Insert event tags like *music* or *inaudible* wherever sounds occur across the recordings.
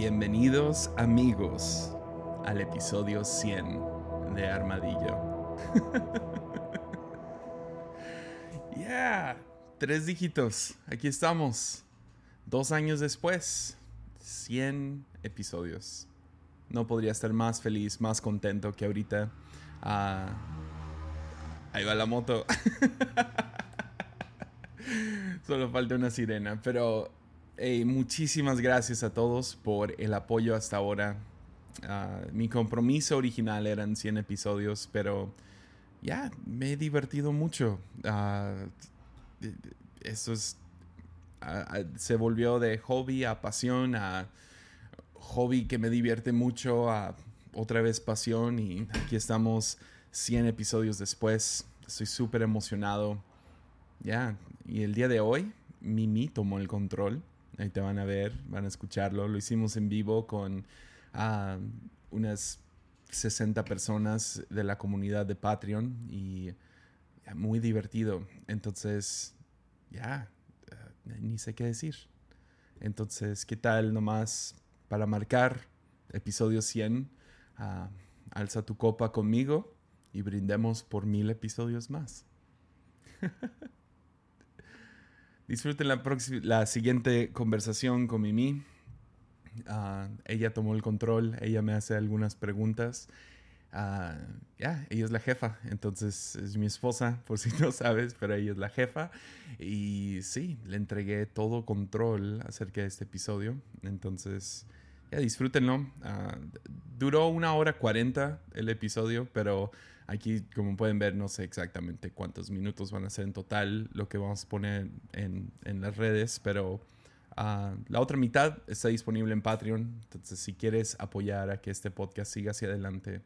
Bienvenidos amigos al episodio 100 de Armadillo. *laughs* yeah, tres dígitos, aquí estamos. Dos años después, 100 episodios. No podría estar más feliz, más contento que ahorita. Ah, ahí va la moto. *laughs* Solo falta una sirena, pero muchísimas gracias a todos por el apoyo hasta ahora. Ah, mi compromiso original eran 100 episodios, pero ya me he divertido mucho. Uh, eso es, ah, se volvió de hobby a pasión, a hobby que me divierte mucho, a otra vez pasión y aquí estamos 100 episodios después. Estoy súper emocionado. Ya, y el día de hoy Mimi tomó el control Ahí te van a ver, van a escucharlo. Lo hicimos en vivo con ah, unas 60 personas de la comunidad de Patreon y muy divertido. Entonces, ya, ah, ni sé qué decir. Entonces, ¿qué tal nomás para marcar episodio 100? Ah, alza tu copa conmigo y brindemos por mil episodios más. *laughs* Disfruten la, la siguiente conversación con Mimi. Ah, ella tomó el control, ella me hace algunas preguntas. Ah, ya, ella es la jefa, entonces es mi esposa, *laughs* por si no sabes, pero ella es la jefa. Y sí, le entregué todo control acerca de este episodio. Entonces, ya disfrútenlo. Uh, duró una hora cuarenta el episodio, pero Aquí, como pueden ver, no sé exactamente cuántos minutos van a ser en total lo que vamos a poner en, en las redes, pero uh, la otra mitad está disponible en Patreon. Entonces, si quieres apoyar a que este podcast siga hacia adelante,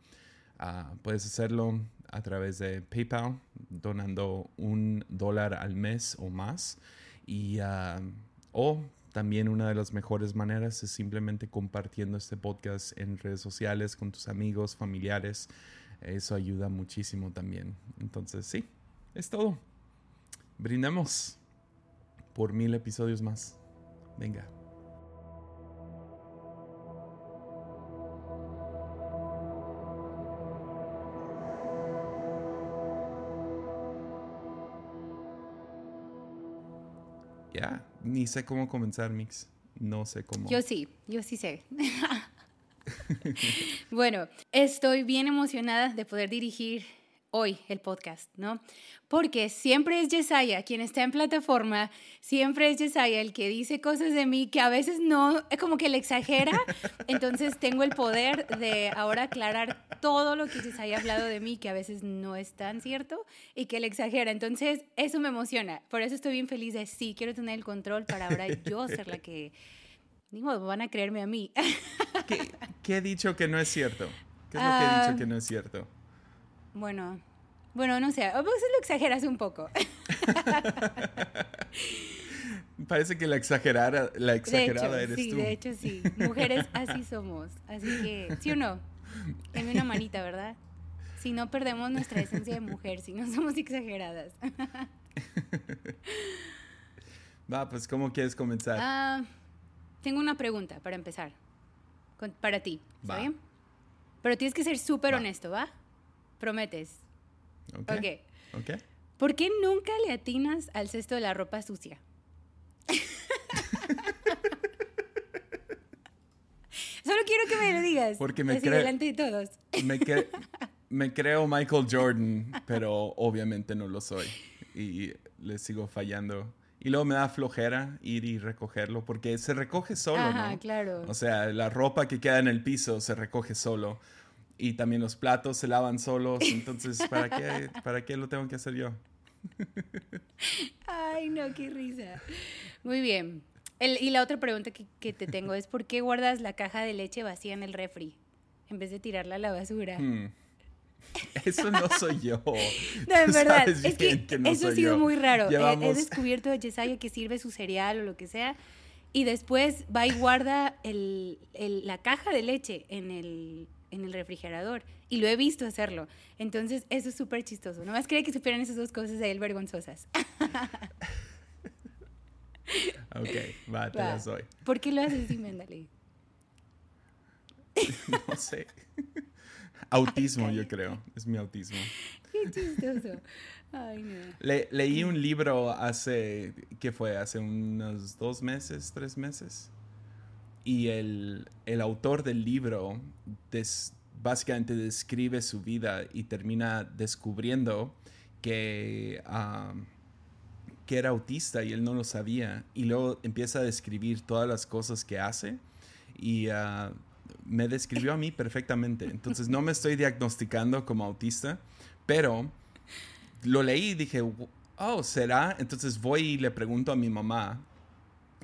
uh, puedes hacerlo a través de PayPal, donando un dólar al mes o más. Y, uh, o también una de las mejores maneras es simplemente compartiendo este podcast en redes sociales con tus amigos, familiares. Eso ayuda muchísimo también. Entonces, sí, es todo. Brindemos por mil episodios más. Venga. Ya, ni sé cómo comenzar, Mix. No sé cómo. Yo sí, yo sí sé. *laughs* *laughs* bueno, estoy bien emocionada de poder dirigir hoy el podcast, ¿no? Porque siempre es Yesaya quien está en plataforma, siempre es Yesaya el que dice cosas de mí que a veces no, es como que le exagera, *laughs* entonces tengo el poder de ahora aclarar todo lo que Yesaya ha hablado de mí que a veces no es tan cierto y que le exagera, entonces eso me emociona, por eso estoy bien feliz de sí, quiero tener el control para ahora yo ser la que ni modo, van a creerme a mí. *laughs* ¿Qué, he dicho que no es cierto? ¿Qué es lo que he dicho ah, que no es cierto? Bueno, bueno, no sé, a veces lo exageras un poco. *laughs* Parece que la exagerada, la exagerada eres sí, tú. Sí, de hecho sí. Mujeres así somos. Así que, ¿sí o no? Deme una manita, ¿verdad? Si no perdemos nuestra esencia de mujer, si no somos exageradas. *laughs* Va, pues, ¿cómo quieres comenzar? Ah... Tengo una pregunta para empezar. Para ti, ¿está bien? Pero tienes que ser súper honesto, ¿va? Prometes. Ok. Ok. ¿Por qué nunca le atinas al cesto de la ropa sucia? *laughs* Solo quiero que me lo digas. Porque me creo. delante de todos. Me, *laughs* me creo Michael Jordan, pero obviamente no lo soy. Y le sigo fallando y luego me da flojera ir y recogerlo porque se recoge solo, Ajá, claro. O sea, la ropa que queda en el piso se recoge solo y también los platos se lavan solos, entonces ¿para qué *laughs* para qué lo tengo que hacer yo? Ay, no, qué risa. Muy bien. y la otra pregunta que, te tengo es ¿por qué guardas la caja de leche vacía en el refri en vez de tirarla a la basura? Hmm. *laughs* Eso no soy yo. No, en *laughs* verdad. Es que, eso ha sido muy raro. He, descubierto a Yesaya que sirve su cereal o lo que sea. Y después va y guarda el, la caja de leche en el, en el refrigerador. Y lo he visto hacerlo. Entonces, eso es súper chistoso. Nomás quería que supieran esas dos cosas de él vergonzosas. *laughs* ok, va, te las doy. ¿Por qué lo haces así, Méndale? no sé. Autismo, yo creo. Es mi autismo. Qué chistoso. Ay, no. leí un libro hace, ¿qué fue? Hace unos dos meses, tres meses. Y el, autor del libro básicamente describe su vida y termina descubriendo que, que era autista y él no lo sabía. Y luego empieza a describir todas las cosas que hace. Y ah, me describió a mí perfectamente. Entonces no me estoy diagnosticando como autista, pero lo leí y dije, oh, ¿será? Entonces voy y le pregunto a mi mamá,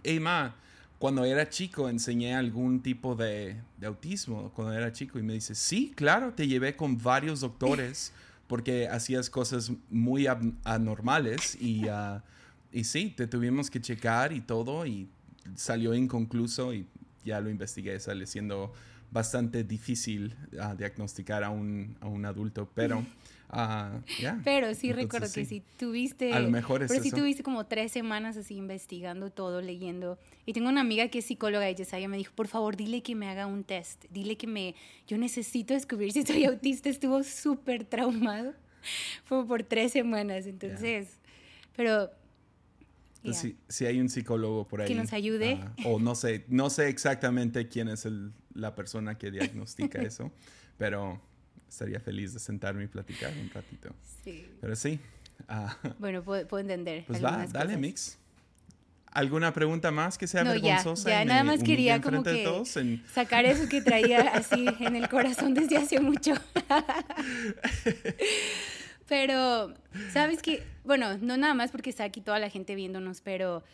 hey, ma, cuando era chico enseñé algún tipo de, autismo, cuando era chico, y me dice, sí, claro, te llevé con varios doctores porque hacías cosas muy anormales y, uh, y sí, te tuvimos que checar y todo y salió inconcluso y ya lo investigué, sale siendo bastante difícil uh, diagnosticar a un, a un adulto, pero... *laughs* Uh, Pero sí recuerdo que si tuviste... A lo mejor Pero sí tuviste como tres semanas así investigando todo, leyendo. Y tengo una amiga que es psicóloga y Yesaya me dijo, por favor, dile que me haga un test. Dile que me... Yo necesito descubrir si soy *laughs* autista. Estuvo súper traumado. *laughs* Fue por tres semanas, entonces... Pero si, si, hay un psicólogo por ahí. Que nos ayude. o no sé, no sé exactamente quién es el, la persona que diagnostica eso, *laughs* pero estaría feliz de sentarme y platicar un ratito. Sí. Pero sí. Ah, bueno, puedo, entender. Pues va, dale, Mix. ¿Alguna pregunta más que sea vergonzosa? Ya, nada más quería como que sacar eso que traía así en el corazón desde hace mucho. *laughs* *laughs* pero, ¿sabes qué? Bueno, no nada más porque está aquí toda la gente viéndonos, pero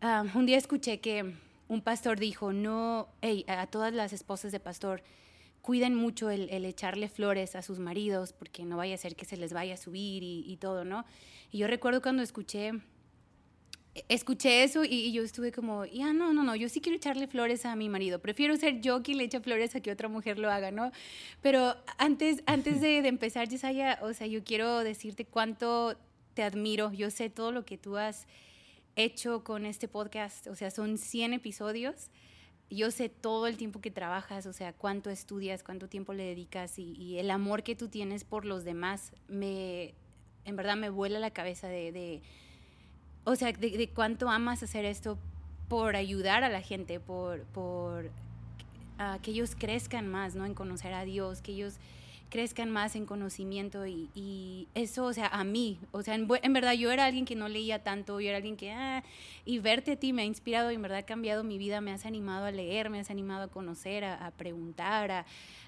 ah, un día escuché que un pastor dijo, no, hey, a todas las esposas de pastor, cuiden mucho el, echarle flores a sus maridos porque no vaya a ser que se les vaya a subir y, todo, ¿no? Y yo recuerdo cuando escuché, escuché eso y, yo estuve como, ya no, no, no, yo sí quiero echarle flores a mi marido, prefiero ser yo quien le eche flores a que otra mujer lo haga, ¿no? Pero antes, antes de, de empezar, Yesaya, o sea, yo quiero decirte cuánto te admiro, yo sé todo lo que tú has hecho con este podcast, o sea, son 100 episodios yo sé todo el tiempo que trabajas, o sea, cuánto estudias, cuánto tiempo le dedicas y, el amor que tú tienes por los demás, me, en verdad me vuela la cabeza de, o sea, de, cuánto amas hacer esto por ayudar a la gente, por, por que ellos crezcan más, ¿no? En conocer a Dios, que ellos crezcan más en conocimiento y, eso, o sea, a mí, o sea, en, verdad yo era alguien que no leía tanto, yo era alguien que, ah, y verte a ti me ha inspirado y en verdad ha cambiado mi vida, me has animado a leer, me has animado a conocer, a, preguntar, a,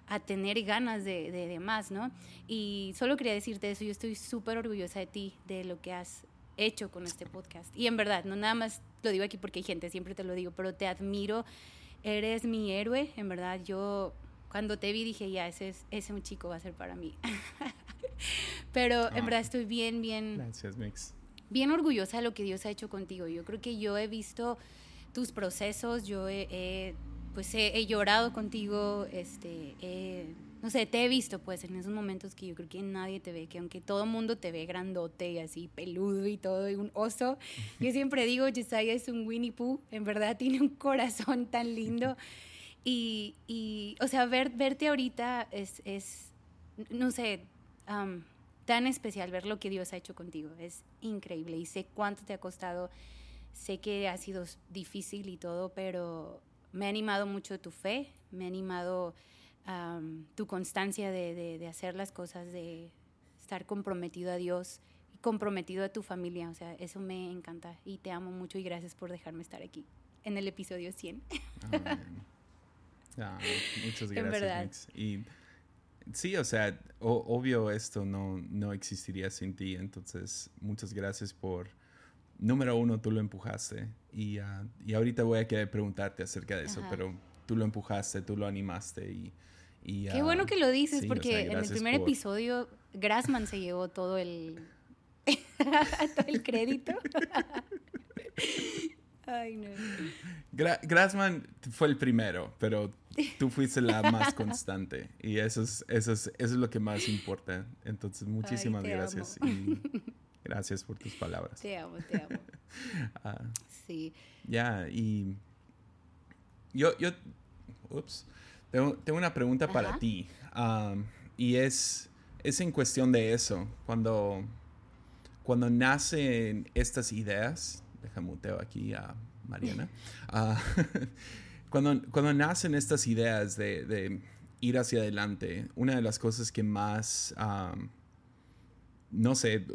a, tener ganas de, de, más, ¿no? Y solo quería decirte eso, yo estoy súper orgullosa de ti, de lo que has hecho con este podcast. Y en verdad, no nada más lo digo aquí porque hay gente, siempre te lo digo, pero te admiro, eres mi héroe, en verdad, yo cuando te vi dije, ya, ese, es, ese un chico va a ser para mí. *laughs* Pero en ah. verdad estoy bien, bien... Gracias, Mix. Bien orgullosa de lo que Dios ha hecho contigo. Yo creo que yo he visto tus procesos, yo he, pues he, llorado contigo, este, no sé, te he visto pues en esos momentos que yo creo que nadie te ve, que aunque todo mundo te ve grandote y así peludo y todo, y un oso, yo *laughs* siempre digo, Jesiah es un Winnie Pooh, en verdad tiene un corazón tan lindo. *laughs* Y, y o sea, ver, verte ahorita es, es no sé, tan especial ver lo que Dios ha hecho contigo. Es increíble y sé cuánto te ha costado. Sé que ha sido difícil y todo, pero me ha animado mucho tu fe, me ha animado tu constancia de, de, de, hacer las cosas, de estar comprometido a Dios y comprometido a tu familia. O sea, eso me encanta y te amo mucho y gracias por dejarme estar aquí en el episodio 100. Ah, muchas *laughs* gracias, Y sí, o sea, obvio esto no, no existiría sin ti, entonces muchas gracias por, número uno, tú lo empujaste. Y, uh, y ahorita voy a querer preguntarte acerca de eso, pero tú lo empujaste, tú lo animaste y... y Qué bueno que lo dices porque en el primer episodio Grassman se llevó todo el, *laughs* todo el crédito. *laughs* Ay, no. Grassman fue el primero, pero tú fuiste la más *laughs* constante y eso es, eso es, eso es lo que más importa. Entonces, muchísimas gracias y gracias por tus palabras. Te amo, te amo. Ah, sí. Ya, y yo, yo, ups, Tengo, una pregunta para ti. y es, es en cuestión de eso. Cuando, cuando nacen estas ideas, déjame muteo aquí a Mariana. *laughs* Ah, *laughs* cuando, cuando nacen estas ideas de, ir hacia adelante, una de las cosas que más, no sé,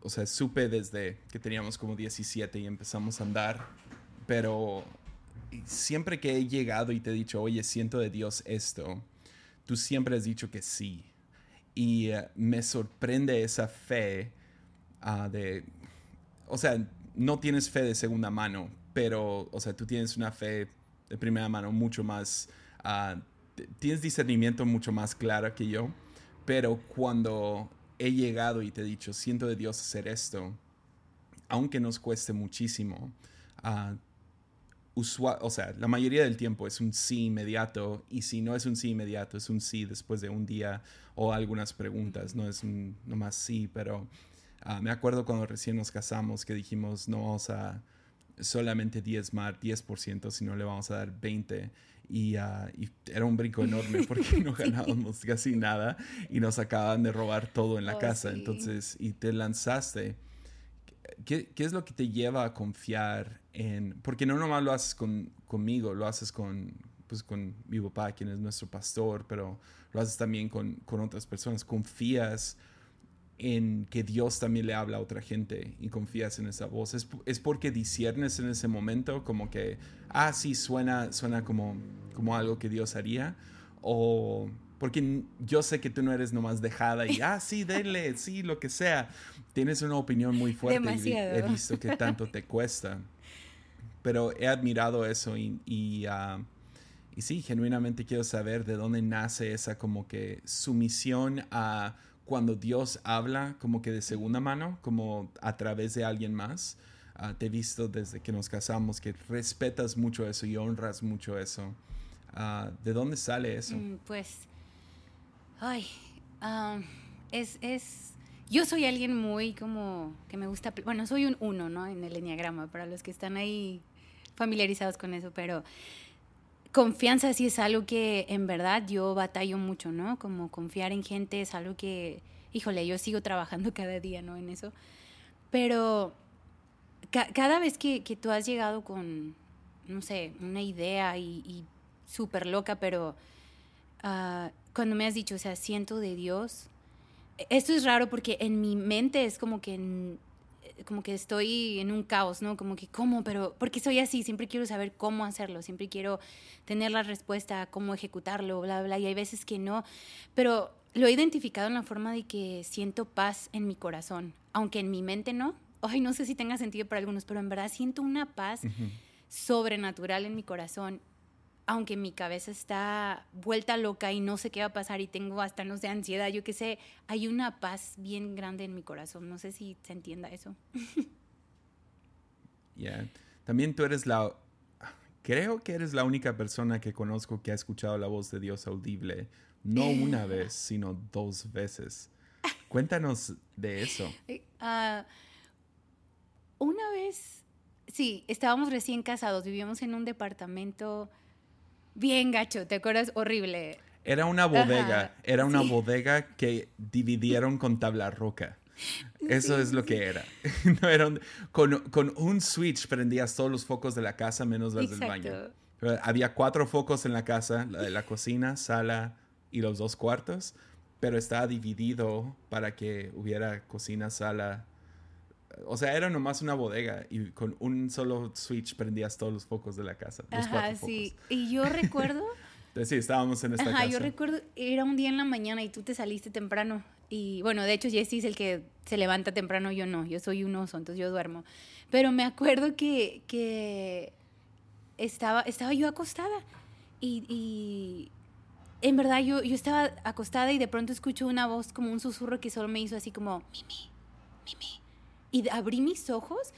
o sea, supe desde que teníamos como 17 y empezamos a andar, pero siempre que he llegado y te he dicho, oye, siento de Dios esto, tú siempre has dicho que sí. Y eh, me sorprende esa fe ah, de, o sea, no tienes fe de segunda mano, pero, o sea, tú tienes una fe de primera mano mucho más, ah, tienes discernimiento mucho más claro que yo, pero cuando he llegado y te he dicho, siento de Dios hacer esto, aunque nos cueste muchísimo, uh, o sea, la mayoría del tiempo es un sí inmediato y si no es un sí inmediato, es un sí después de un día o algunas preguntas, no es un nomás sí, pero ah, me acuerdo cuando recién nos casamos que dijimos no vamos a solamente diezmar 10%, sino le vamos a dar 20%. Y, uh, y, era un brinco enorme *laughs* porque no ganábamos casi nada y nos acaban de robar todo en la oh, casa. Entonces, y te lanzaste. ¿Qué, ¿Qué, es lo que te lleva a confiar en...? Porque no nomás lo haces con, conmigo, lo haces con, pues, con mi papá, quien es nuestro pastor, pero lo haces también con, con otras personas. Confías en que Dios también le habla a otra gente y confías en esa voz. Es, es, porque disiernes en ese momento como que, ah, sí, suena, suena como, como algo que Dios haría. O porque yo sé que tú no eres nomás dejada y, ah, sí, denle, *laughs* sí, lo que sea. Tienes una opinión muy fuerte y he visto que tanto te cuesta. Pero he admirado eso y, y, ah, y sí, genuinamente quiero saber de dónde nace esa como que sumisión a cuando Dios habla como que de segunda mano, como a través de alguien más. Ah, te he visto desde que nos casamos que respetas mucho eso y honras mucho eso. Ah, ¿De dónde sale eso? Mm, pues, ay, es, es, yo soy alguien muy como que me gusta, bueno, soy un uno, ¿no? En el enneagrama, para los que están ahí familiarizados con eso, pero confianza sí es algo que en verdad yo batallo mucho, ¿no? Como confiar en gente es algo que, híjole, yo sigo trabajando *laughs* cada día, ¿no? En eso. Pero cada vez que, tú has llegado con, no sé, una idea y, súper loca, pero ah, cuando me has dicho, o sea, siento de Dios, esto es raro porque en mi mente es como que como que estoy en un caos, ¿no? Como que, ¿cómo? Pero, porque soy así, siempre quiero saber cómo hacerlo, siempre quiero tener la respuesta, cómo ejecutarlo, bla, bla, y hay veces que no, pero lo he identificado en la forma de que siento paz en mi corazón, aunque en mi mente no. Ay, no sé si tenga sentido para algunos, pero en verdad siento una paz sobrenatural en mi corazón aunque mi cabeza está vuelta loca y no sé qué va a pasar y tengo hasta, no sé, ansiedad, yo qué sé, hay una paz bien grande en mi corazón. No sé si se entienda eso. *laughs* Ya. También tú eres la... Creo que eres la única persona que conozco que ha escuchado la voz de Dios audible, no *laughs* una vez, sino dos veces. Cuéntanos de eso. Ah, una vez, sí, estábamos recién casados, vivíamos en un departamento bien gacho, ¿te acuerdas? Horrible. Era una bodega, era una bodega que dividieron con tabla roca. *laughs* Eso es lo que era. *laughs* no era con, con, un switch prendías todos los focos de la casa menos los del baño. había cuatro focos en la casa, la de la cocina, sala y los dos cuartos, pero estaba dividido para que hubiera cocina, sala o sea, era nomás una bodega y con un solo switch prendías todos los focos de la casa. Ajá, sí. Y yo *laughs* recuerdo... Entonces, sí, estábamos en esta Ajá, yo recuerdo, era un día en la mañana y tú te saliste temprano. Y bueno, de hecho, Jesse es el que se levanta temprano, yo no. Yo soy un oso, entonces yo duermo. Pero me acuerdo que, que estaba, estaba yo acostada y, y en verdad yo, yo estaba acostada y de pronto escucho una voz como un susurro que solo me hizo así como, Mimi, Mimi. Y abrí mis ojos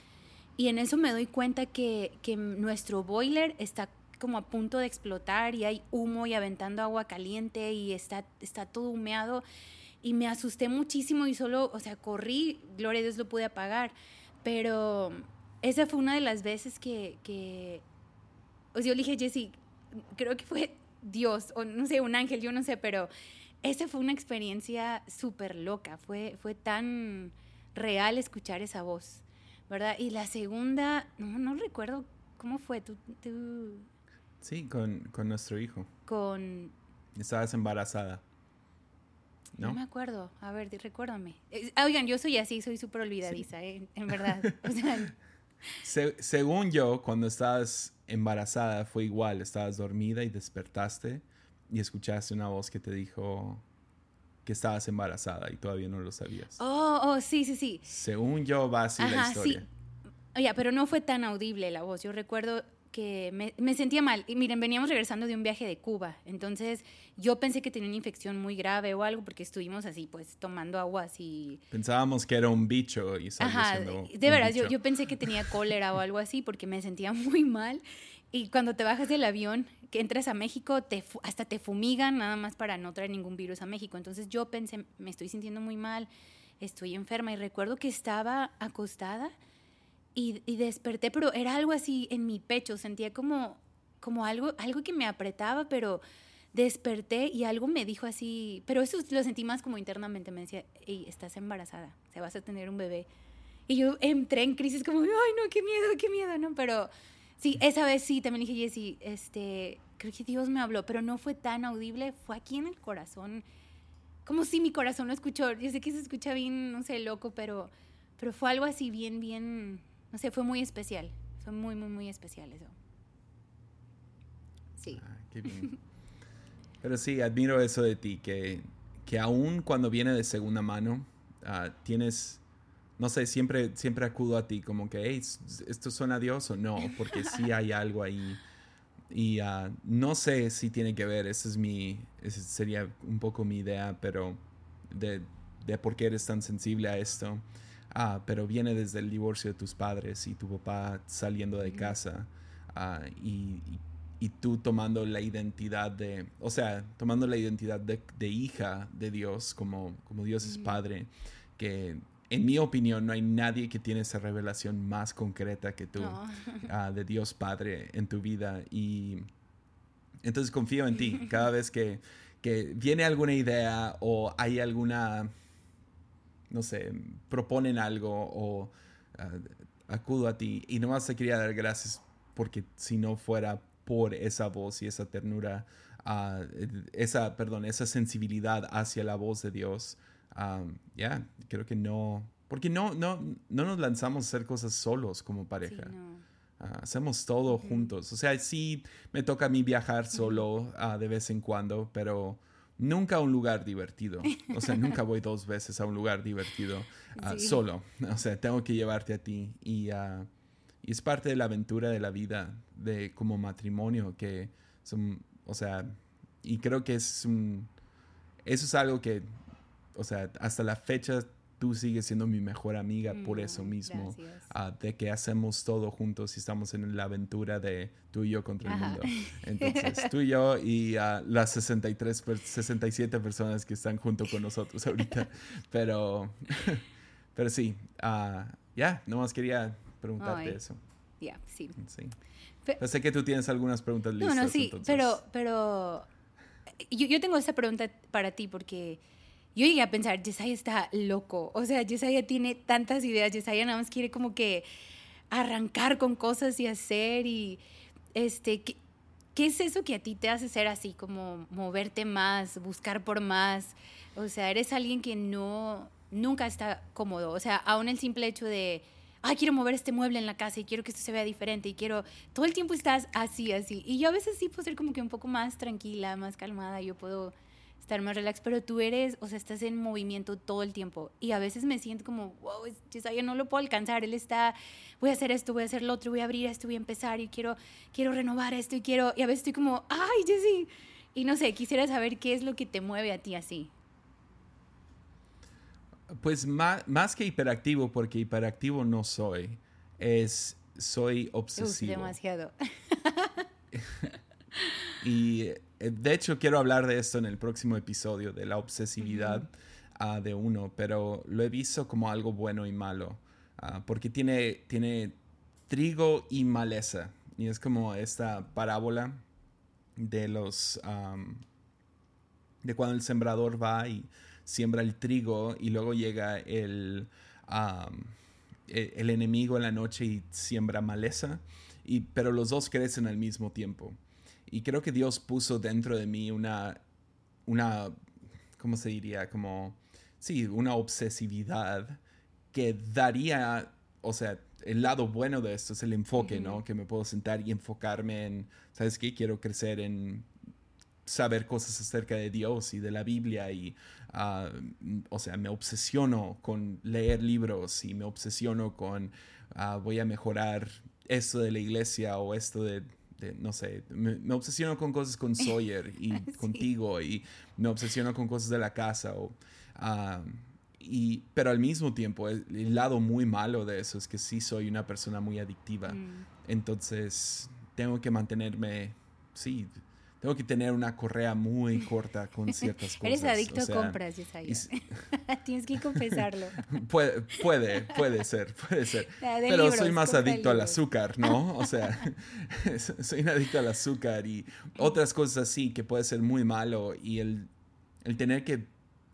y en eso me doy cuenta que, que nuestro boiler está como a punto de explotar y hay humo y aventando agua caliente y está, está todo humeado. Y me asusté muchísimo y solo, o sea, corrí, gloria a Dios lo pude apagar. Pero esa fue una de las veces que, que o sea, yo le dije, Jessy, creo que fue Dios o no sé, un ángel, yo no sé, pero esa fue una experiencia súper loca, fue, fue tan real escuchar esa voz, ¿verdad? Y la segunda, no, no recuerdo cómo fue, tú... tú... Sí, con, con nuestro hijo. Con... Estabas embarazada. ¿No? me acuerdo. A ver, recuérdame. Eh, oigan, yo soy así, soy súper olvidadiza, eh, en verdad. *laughs* O sea, según yo, cuando estabas embarazada fue igual. Estabas dormida y despertaste y escuchaste una voz que te dijo que estabas embarazada y todavía no lo sabías. Oh, oh, sí, sí, sí. Según yo va así la historia. Sí. Oye, pero no fue tan audible la voz. Yo recuerdo que me, me, sentía mal. Y miren, veníamos regresando de un viaje de Cuba. Entonces yo pensé que tenía una infección muy grave o algo porque estuvimos así, pues tomando agua así. Pensábamos que era un bicho y Ajá, de verdad, yo, yo, pensé que tenía cólera o algo así porque me sentía *laughs* muy mal. Y cuando te bajas del avión, que entras a México, te, hasta te fumigan nada más para no traer ningún virus a México. Entonces yo pensé, me estoy sintiendo muy mal, estoy enferma. Y recuerdo que estaba acostada y, desperté, pero era algo así en mi pecho, sentía como, como algo, algo que me apretaba, pero desperté y algo me dijo así, pero eso lo sentí más como internamente, me decía, hey, estás embarazada, se vas a tener un bebé. Y yo entré en crisis como, ay, no, qué miedo, qué miedo, ¿no? Pero sí, esa vez sí, también dije, Jessy, este, creo que Dios me habló, pero no fue tan audible, fue aquí en el corazón, como si mi corazón lo escuchó. Yo sé que se escucha bien, no sé, loco, pero, pero fue algo así bien, bien no sé, fue muy especial. Fue muy, muy, muy especial eso. Sí. Ah, qué bien. *laughs* Pero sí, admiro eso de ti, que, que aún cuando viene de segunda mano, uh, tienes, no sé, siempre, siempre acudo a ti como que, hey, ¿esto suena a Dios o no? Porque sí *laughs* hay algo ahí. Y uh, no sé si tiene que ver, esa es mi, esa sería un poco mi idea, pero de, de por qué eres tan sensible a esto ah, pero viene desde el divorcio de tus padres y tu papá saliendo de casa ah, y, y, tú tomando la identidad de, o sea, tomando la identidad de, de hija de Dios como, como Dios es padre, que en mi opinión no hay nadie que tiene esa revelación más concreta que tú *laughs* ah, de Dios Padre en tu vida. Y entonces confío en ti. Cada vez que, que viene alguna idea o hay alguna no sé, proponen algo o ah, acudo a ti y nomás te quería dar gracias porque si no fuera por esa voz y esa ternura, uh, esa, perdón, esa sensibilidad hacia la voz de Dios, ya, creo que no, porque no, no, no nos lanzamos a hacer cosas solos como pareja. Ah, hacemos todo juntos. O sea, sí me toca a mí viajar solo de vez en cuando, pero nunca a un lugar divertido. O sea, nunca voy dos veces a un lugar divertido *laughs* ah, solo. O sea, tengo que llevarte a ti. Y, uh, y, es parte de la aventura de la vida, de como matrimonio, que son, o sea, y creo que es un, eso es algo que, o sea, hasta la fecha tú sigues siendo mi mejor amiga por eso mm, mismo, uh, de que hacemos todo juntos y estamos en la aventura de tú y yo contra el mundo. *laughs* Entonces, tú y yo y uh, las 63, 67 personas que están junto con nosotros ahorita. *laughs* Pero, *laughs* pero sí, uh, ya, nomás quería preguntarte eso. Ya, sí. sí. sé que tú tienes algunas preguntas listas. No, no, sí, pero, pero yo, yo tengo esa pregunta para ti porque yo llegué a pensar, Yesaya está loco. O sea, Yesaya tiene tantas ideas. Yesaya nada más quiere como que arrancar con cosas y hacer. Y, este, ¿qué, ¿qué es eso que a ti te hace ser así? Como moverte más, buscar por más. O sea, eres alguien que no, nunca está cómodo. O sea, aún el simple hecho de, ay, quiero mover este mueble en la casa y quiero que esto se vea diferente y quiero, todo el tiempo estás así, así. Y yo a veces sí puedo ser como que un poco más tranquila, más calmada. Yo puedo estar más relax, pero tú eres, o sea, estás en movimiento todo el tiempo y a veces me siento como, wow, yo no lo puedo alcanzar, él está, voy a hacer esto, voy a hacer lo otro, voy a abrir esto, voy a empezar y quiero, quiero renovar esto y quiero, y a veces estoy como, ay, Jessy, y no sé, quisiera saber qué es lo que te mueve a ti así. Pues más, más que hiperactivo, porque hiperactivo no soy, es, soy obsesivo. demasiado. *laughs* y de hecho, quiero hablar de esto en el próximo episodio, de la obsesividad ah, de uno, pero lo he visto como algo bueno y malo, ah, porque tiene, tiene trigo y maleza, y es como esta parábola de los... de cuando el sembrador va y siembra el trigo y luego llega el, e, el, enemigo en la noche y siembra maleza, y, pero los dos crecen al mismo tiempo. Y creo que Dios puso dentro de mí una, una ¿cómo se diría? Como, sí, una obsesividad que daría, o sea, el lado bueno de esto es el enfoque, ¿no? Que me puedo sentar y enfocarme en, ¿sabes qué? Quiero crecer en saber cosas acerca de Dios y de la Biblia y, ah, o sea, me obsesiono con leer libros y me obsesiono con, uh, voy a mejorar esto de la iglesia o esto de, no sé, me, obsesiono con cosas con *laughs* Sawyer y contigo y me obsesiono con cosas de la casa o... Uh, y, pero al mismo tiempo, el, lado muy malo de eso es que sí soy una persona muy adictiva. Mm. Entonces, tengo que mantenerme, sí, tengo que tener una correa muy corta con *laughs* ciertas cosas. Eres adicto a compras, *laughs* Tienes que confesarlo. *laughs* puede, puede, puede ser, puede ser. Pero soy más adicto al azúcar, ¿no? O sea, soy un adicto al azúcar y otras cosas así que puede ser muy malo y el, el tener que,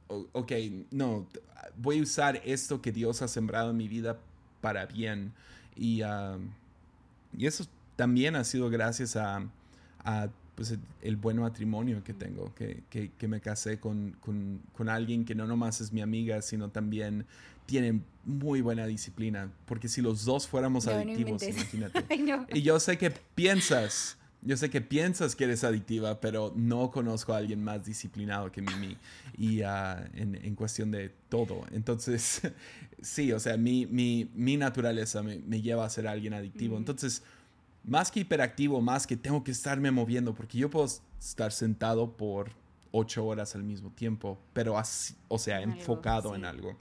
ok, no, voy a usar esto que Dios ha sembrado en mi vida para bien. Y, ah, y eso también ha sido gracias a, a pues, el, buen matrimonio que tengo, que, que, que me casé con, con, con, alguien que no nomás es mi amiga, sino también tiene muy buena disciplina. Porque si los dos fuéramos adictivos, imagínate. *laughs* Y yo sé que piensas yo sé que piensas que eres adictiva, pero no conozco a alguien más disciplinado que Mimi y uh, en, en, cuestión de todo. Entonces, *laughs* sí, o sea, mi, mi, mi naturaleza me, me, lleva a ser alguien adictivo. Entonces, más que hiperactivo, más que tengo que estarme moviendo, porque yo puedo estar sentado por ocho horas al mismo tiempo, pero así, o sea, enfocado en algo.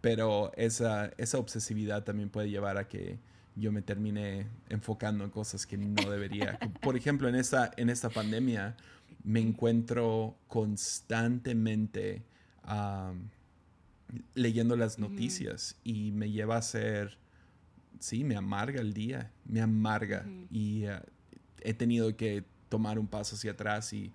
Pero esa, esa obsesividad también puede llevar a que yo me terminé enfocando en cosas que no debería. *laughs* Por ejemplo, en esta, en esta pandemia me encuentro constantemente leyendo las noticias y me lleva a ser, sí, me amarga el día, me amarga y ah, he tenido que tomar un paso hacia atrás y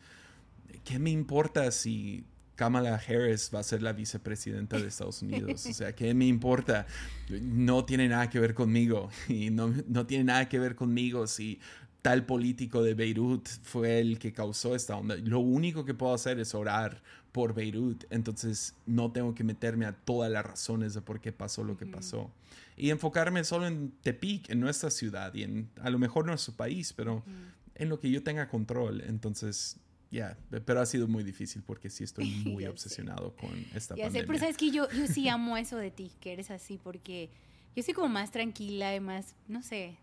¿qué me importa si Kamala Harris va a ser la vicepresidenta de Estados Unidos. O sea, ¿qué me importa? No tiene nada que ver conmigo. *laughs* Y no, no tiene nada que ver conmigo si tal político de Beirut fue el que causó esta onda. Lo único que puedo hacer es orar por Beirut. Entonces no tengo que meterme a todas las razones de por qué pasó lo que pasó. Y enfocarme solo en Tepic, en nuestra ciudad y en a lo mejor nuestro país, pero en lo que yo tenga control. Entonces ya, pero ha sido muy difícil porque sí estoy *laughs* muy obsesionado con esta ya Sé, pero sabes que yo, yo sí *laughs* amo eso de ti, que eres así, porque yo soy como más tranquila y más, no sé,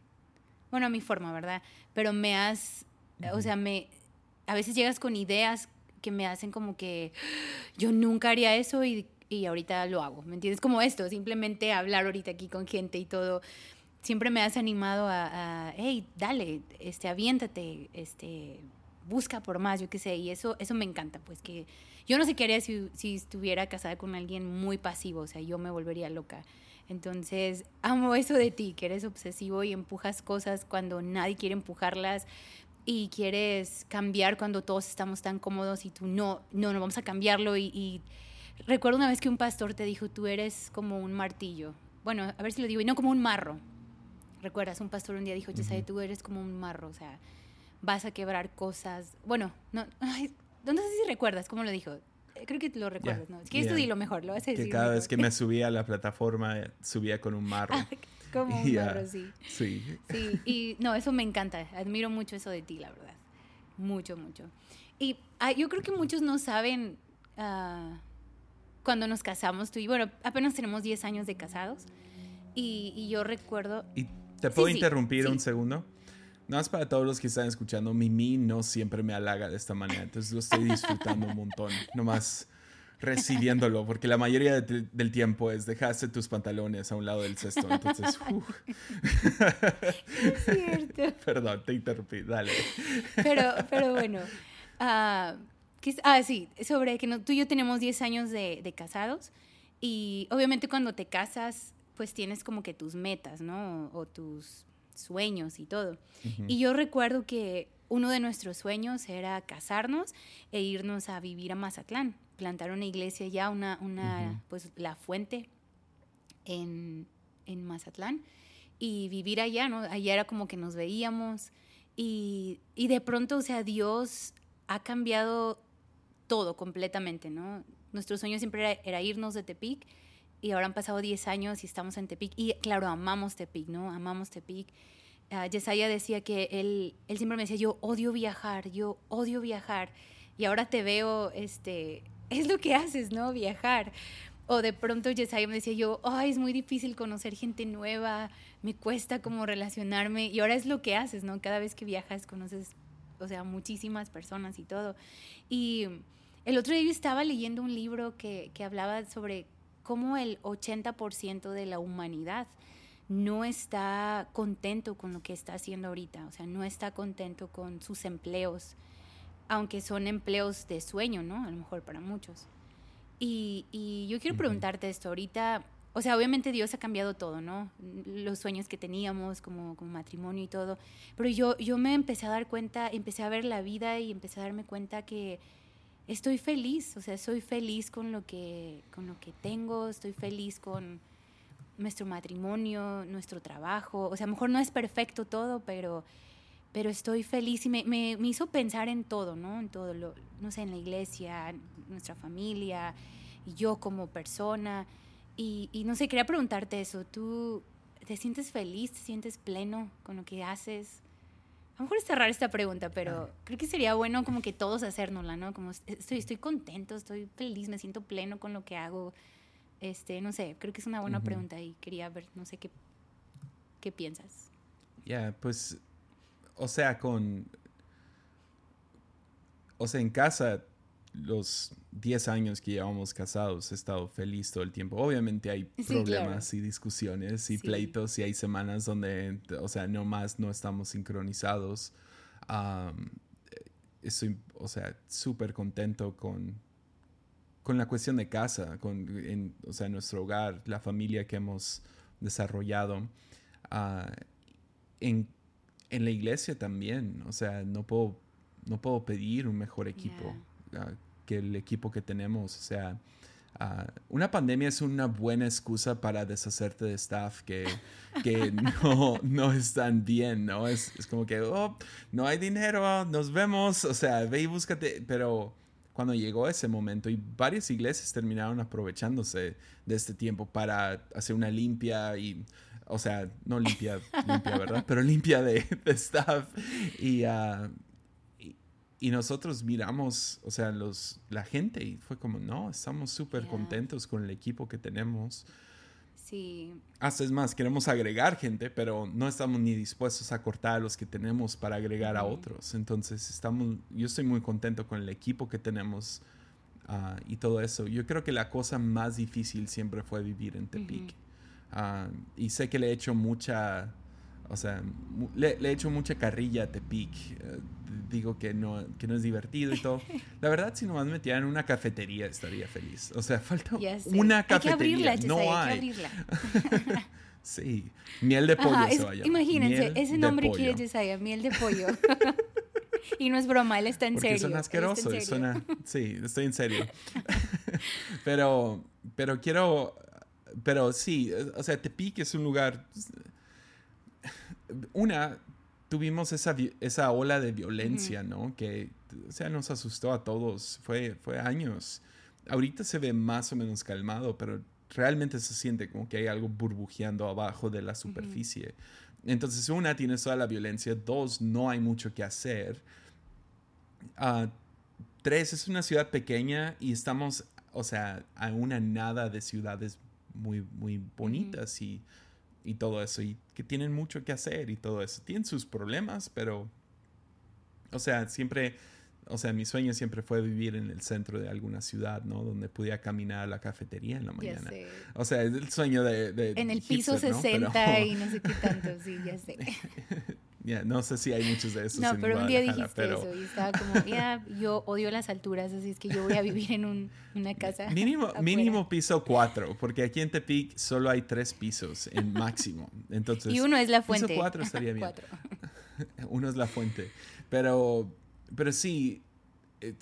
bueno, a mi forma, ¿verdad? Pero me has, o sea, me, a veces llegas con ideas que me hacen como que yo nunca haría eso y, y ahorita lo hago, ¿me entiendes? Como esto, simplemente hablar ahorita aquí con gente y todo. Siempre me has animado a, a hey, dale, este, aviéntate, este, busca por más, yo qué sé, y eso, eso me encanta, pues que yo no sé qué haría si, si estuviera casada con alguien muy pasivo, o sea, yo me volvería loca. Entonces, *laughs* amo eso de ti, que eres obsesivo y empujas cosas cuando nadie quiere empujarlas y quieres cambiar cuando todos estamos tan cómodos y tú no, no, no vamos a cambiarlo. Y, recuerdo una vez que un pastor te dijo, tú eres como un martillo. Bueno, a ver si lo digo, y no como un marro. ¿Recuerdas? Un pastor un día dijo, sabes, tú eres como un marro, o sea, vas a quebrar cosas. Bueno, no, *laughs* no sé si recuerdas cómo lo dijo. Creo que lo recuerdas, ¿no? Es que yeah. lo mejor, lo vas a decir. Que cada vez que me subía a la plataforma, subía con un marro. *laughs* como un marro, sí. Sí. Sí, y no, eso me encanta. Admiro mucho eso de ti, la verdad. Mucho, mucho. Y ah, yo creo que muchos no saben uh, cuando nos casamos tú y bueno, apenas tenemos 10 años de casados. Y, y yo recuerdo... ¿Y te puedo interrumpir un segundo? No es para todos los que están escuchando, Mimi no siempre me halaga de esta manera, entonces lo estoy disfrutando un montón, nomás recibiéndolo, porque la mayoría del tiempo es dejaste tus pantalones a un lado del cesto, entonces... *laughs* Es cierto. *laughs* Perdón, te interrumpí, dale. Pero, pero *laughs* bueno, uh, ah, sí, sobre que tú y yo tenemos 10 años de, de casados y obviamente cuando te casas, pues tienes como que tus metas, ¿no? O tus sueños y todo. Y yo recuerdo que uno de nuestros sueños era casarnos e irnos a vivir a Mazatlán, plantar una iglesia ya, una, una pues la fuente en, en, Mazatlán y vivir allá, ¿no? Allá era como que nos veíamos y, y de pronto, o sea, Dios ha cambiado todo completamente, ¿no? Nuestro sueño siempre era, irnos de Tepic y ahora han pasado 10 años y estamos en Tepic y claro, amamos Tepic, ¿no? Amamos Tepic. Uh, Yesaya decía que él, él siempre me decía, yo odio viajar, yo odio viajar y ahora te veo, este, *laughs* es lo que haces, ¿no? Viajar. O de pronto Yesaya me decía yo, ay, es muy difícil conocer gente nueva, me cuesta como relacionarme. Y ahora es lo que haces, ¿no? Cada vez que viajas conoces, o sea, muchísimas personas y todo. Y el otro día yo estaba leyendo un libro que, que hablaba sobre cómo el 80% de la humanidad no está contento con lo que está haciendo ahorita, o sea, no está contento con sus empleos, aunque son empleos de sueño, ¿no? A lo mejor para muchos. Y, yo quiero preguntarte esto, ahorita, o sea, obviamente Dios ha cambiado todo, ¿no? Los sueños que teníamos como, como matrimonio y todo, pero yo, yo me empecé a dar cuenta, empecé a ver la vida y empecé a darme cuenta que estoy feliz, o sea, soy feliz con lo que, con lo que tengo, estoy feliz con nuestro matrimonio, nuestro trabajo, o sea, a lo mejor no es perfecto todo, pero pero estoy feliz y me, me, me, hizo pensar en todo, ¿no? En todo, lo, no sé, en la iglesia, nuestra familia, yo como persona. Y, y, no sé, quería preguntarte eso. ¿Tú te sientes feliz, te sientes pleno con lo que haces? A lo mejor está rara esta pregunta, pero creo que sería bueno como que todos hacérnosla, ¿no? Como estoy, estoy contento, estoy feliz, me siento pleno con lo que hago. Este, no sé, creo que es una buena pregunta y quería ver, no sé qué, qué piensas. Ya, pues o sea, con... O sea, en casa, los 10 años que llevamos casados, he estado feliz todo el tiempo. Obviamente hay problemas y discusiones y pleitos y hay semanas donde, o sea, no más no estamos sincronizados. estoy, o sea, súper contento con, con la cuestión de casa, con, o sea, nuestro hogar, la familia que hemos desarrollado. Uh, en en la iglesia también, o sea, no puedo, no puedo pedir un mejor equipo ah, que el equipo que tenemos, o sea, ah, una pandemia es una buena excusa para deshacerte de staff que, que *laughs* no, no están bien, ¿no? Es, es, como que, oh, no hay dinero, nos vemos, o sea, ve y búscate, pero cuando llegó ese momento y varias iglesias terminaron aprovechándose de este tiempo para hacer una limpia y o sea, no limpia, limpia, ¿verdad? *laughs* Pero limpia de, staff. Ah, y, y, nosotros miramos, o sea, los, la gente y fue como, no, estamos súper contentos con el equipo que tenemos. Sí. Hasta es más, queremos agregar gente, pero no estamos ni dispuestos a cortar a los que tenemos para agregar a otros. Entonces, estamos, yo estoy muy contento con el equipo que tenemos ah, y todo eso. Yo creo que la cosa más difícil siempre fue vivir en Tepic. Ah, y sé que le he hecho mucha, o sea, le, he hecho mucha carrilla a Tepic. Eh, digo que no, que no es divertido y todo. *laughs* La verdad, si nomás me metieran en una cafetería estaría feliz. O sea, falta una cafetería. no hay. Que abrirla. *laughs* sí, miel de pollo se vaya. Imagínense, ese nombre quiere Yesaya, miel de pollo. *laughs* y no es broma, él está en Porque serio. Suena asqueroso, suena, sí, estoy en serio. pero, pero quiero pero sí, o sea, Tepic es un lugar... Una, tuvimos esa, esa ola de violencia, ¿no? Que, o sea, nos asustó a todos. Fue, fue años. Ahorita se ve más o menos calmado, pero realmente se siente como que hay algo burbujeando abajo de la superficie. Entonces, una, tienes toda la violencia. Dos, no hay mucho que hacer. Uh, tres, es una ciudad pequeña y estamos, o sea, a una nada de ciudades muy, muy bonitas y, y, todo eso, y que tienen mucho que hacer y todo eso. Tienen sus problemas, pero, o sea, siempre, o sea, mi sueño siempre fue vivir en el centro de alguna ciudad, ¿no? Donde pudiera caminar a la cafetería en la mañana. O sea, es el sueño de... en el piso 60 *laughs* y no sé qué tanto, sí, ya sé. *laughs* no sé si hay muchos de esos. No, pero un día dijiste eso y estaba como, ya, yo odio las alturas, así es que yo voy a vivir en un, una *laughs* casa. Mínimo, mínimo piso 4, porque aquí en Tepic solo hay tres pisos en máximo. Entonces, y uno es la fuente. Piso 4 estaría bien. uno es la fuente. Pero, pero sí, eh,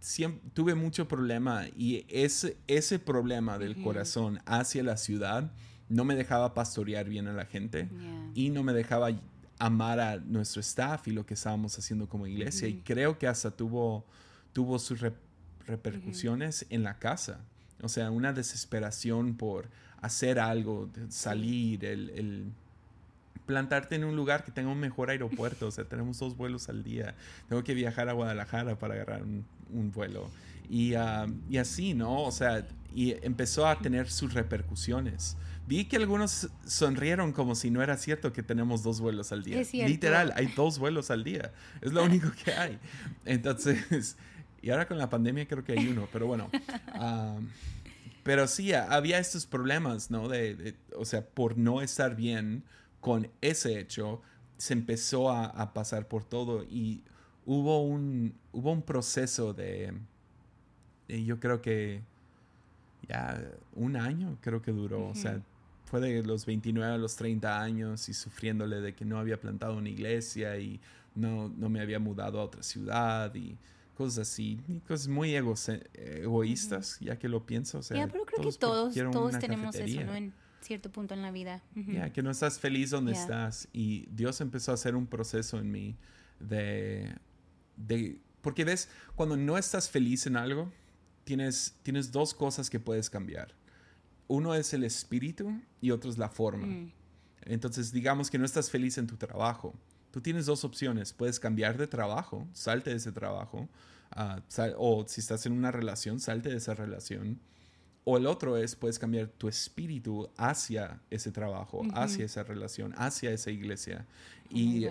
siempre, tuve mucho problema y ese, ese problema del corazón hacia la ciudad no me dejaba pastorear bien a la gente y no me dejaba amar a nuestro staff y lo que estábamos haciendo como iglesia. Y creo que hasta tuvo, tuvo sus repercusiones en la casa. O sea, una desesperación por hacer algo, salir, el, plantarte en un lugar que tenga un mejor aeropuerto. O sea, tenemos dos vuelos al día. Tengo que viajar a Guadalajara para agarrar un, vuelo. Y, ah, y, así, ¿no? O sea, y empezó a tener sus repercusiones. Vi que algunos sonrieron como si no era cierto que tenemos dos vuelos al día. Literal, hay dos vuelos al día. Es lo único que hay. Entonces, y ahora con la pandemia creo que hay uno, pero bueno. pero sí, había estos problemas, ¿no? De, o sea, por no estar bien con ese hecho, se empezó a, pasar por todo y hubo un, hubo un proceso de, de yo creo que ya un año creo que duró, o sea, fue de los 29 a los 30 años y sufriéndole de que no había plantado una iglesia y no, no me había mudado a otra ciudad y cosas así, cosas muy egoístas, ya que lo pienso. O sea, pero creo que todos, todos tenemos eso, ¿no? En cierto punto en la vida. Ya, que no estás feliz donde estás. Y Dios empezó a hacer un proceso en mí de, de... Porque ves, cuando no estás feliz en algo, tienes, tienes dos cosas que puedes cambiar uno es el espíritu y otro es la forma. Mm. Entonces, digamos que no estás feliz en tu trabajo. Tú tienes dos opciones. Puedes cambiar de trabajo, salte de ese trabajo. Ah, o si estás en una relación, salte de esa relación. O el otro es, puedes cambiar tu espíritu hacia ese trabajo, hacia esa relación, hacia esa iglesia. y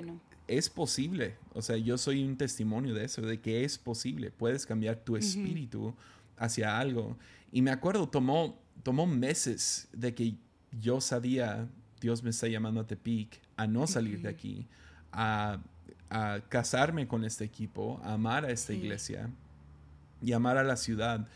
es posible. O sea, yo soy un testimonio de eso, de que es posible. Puedes cambiar tu espíritu hacia algo. Y me acuerdo, tomó tomó meses de que yo sabía, Dios me está llamando a Tepic, a no salir de aquí, a, casarme con este equipo, a amar a esta iglesia y amar a la ciudad.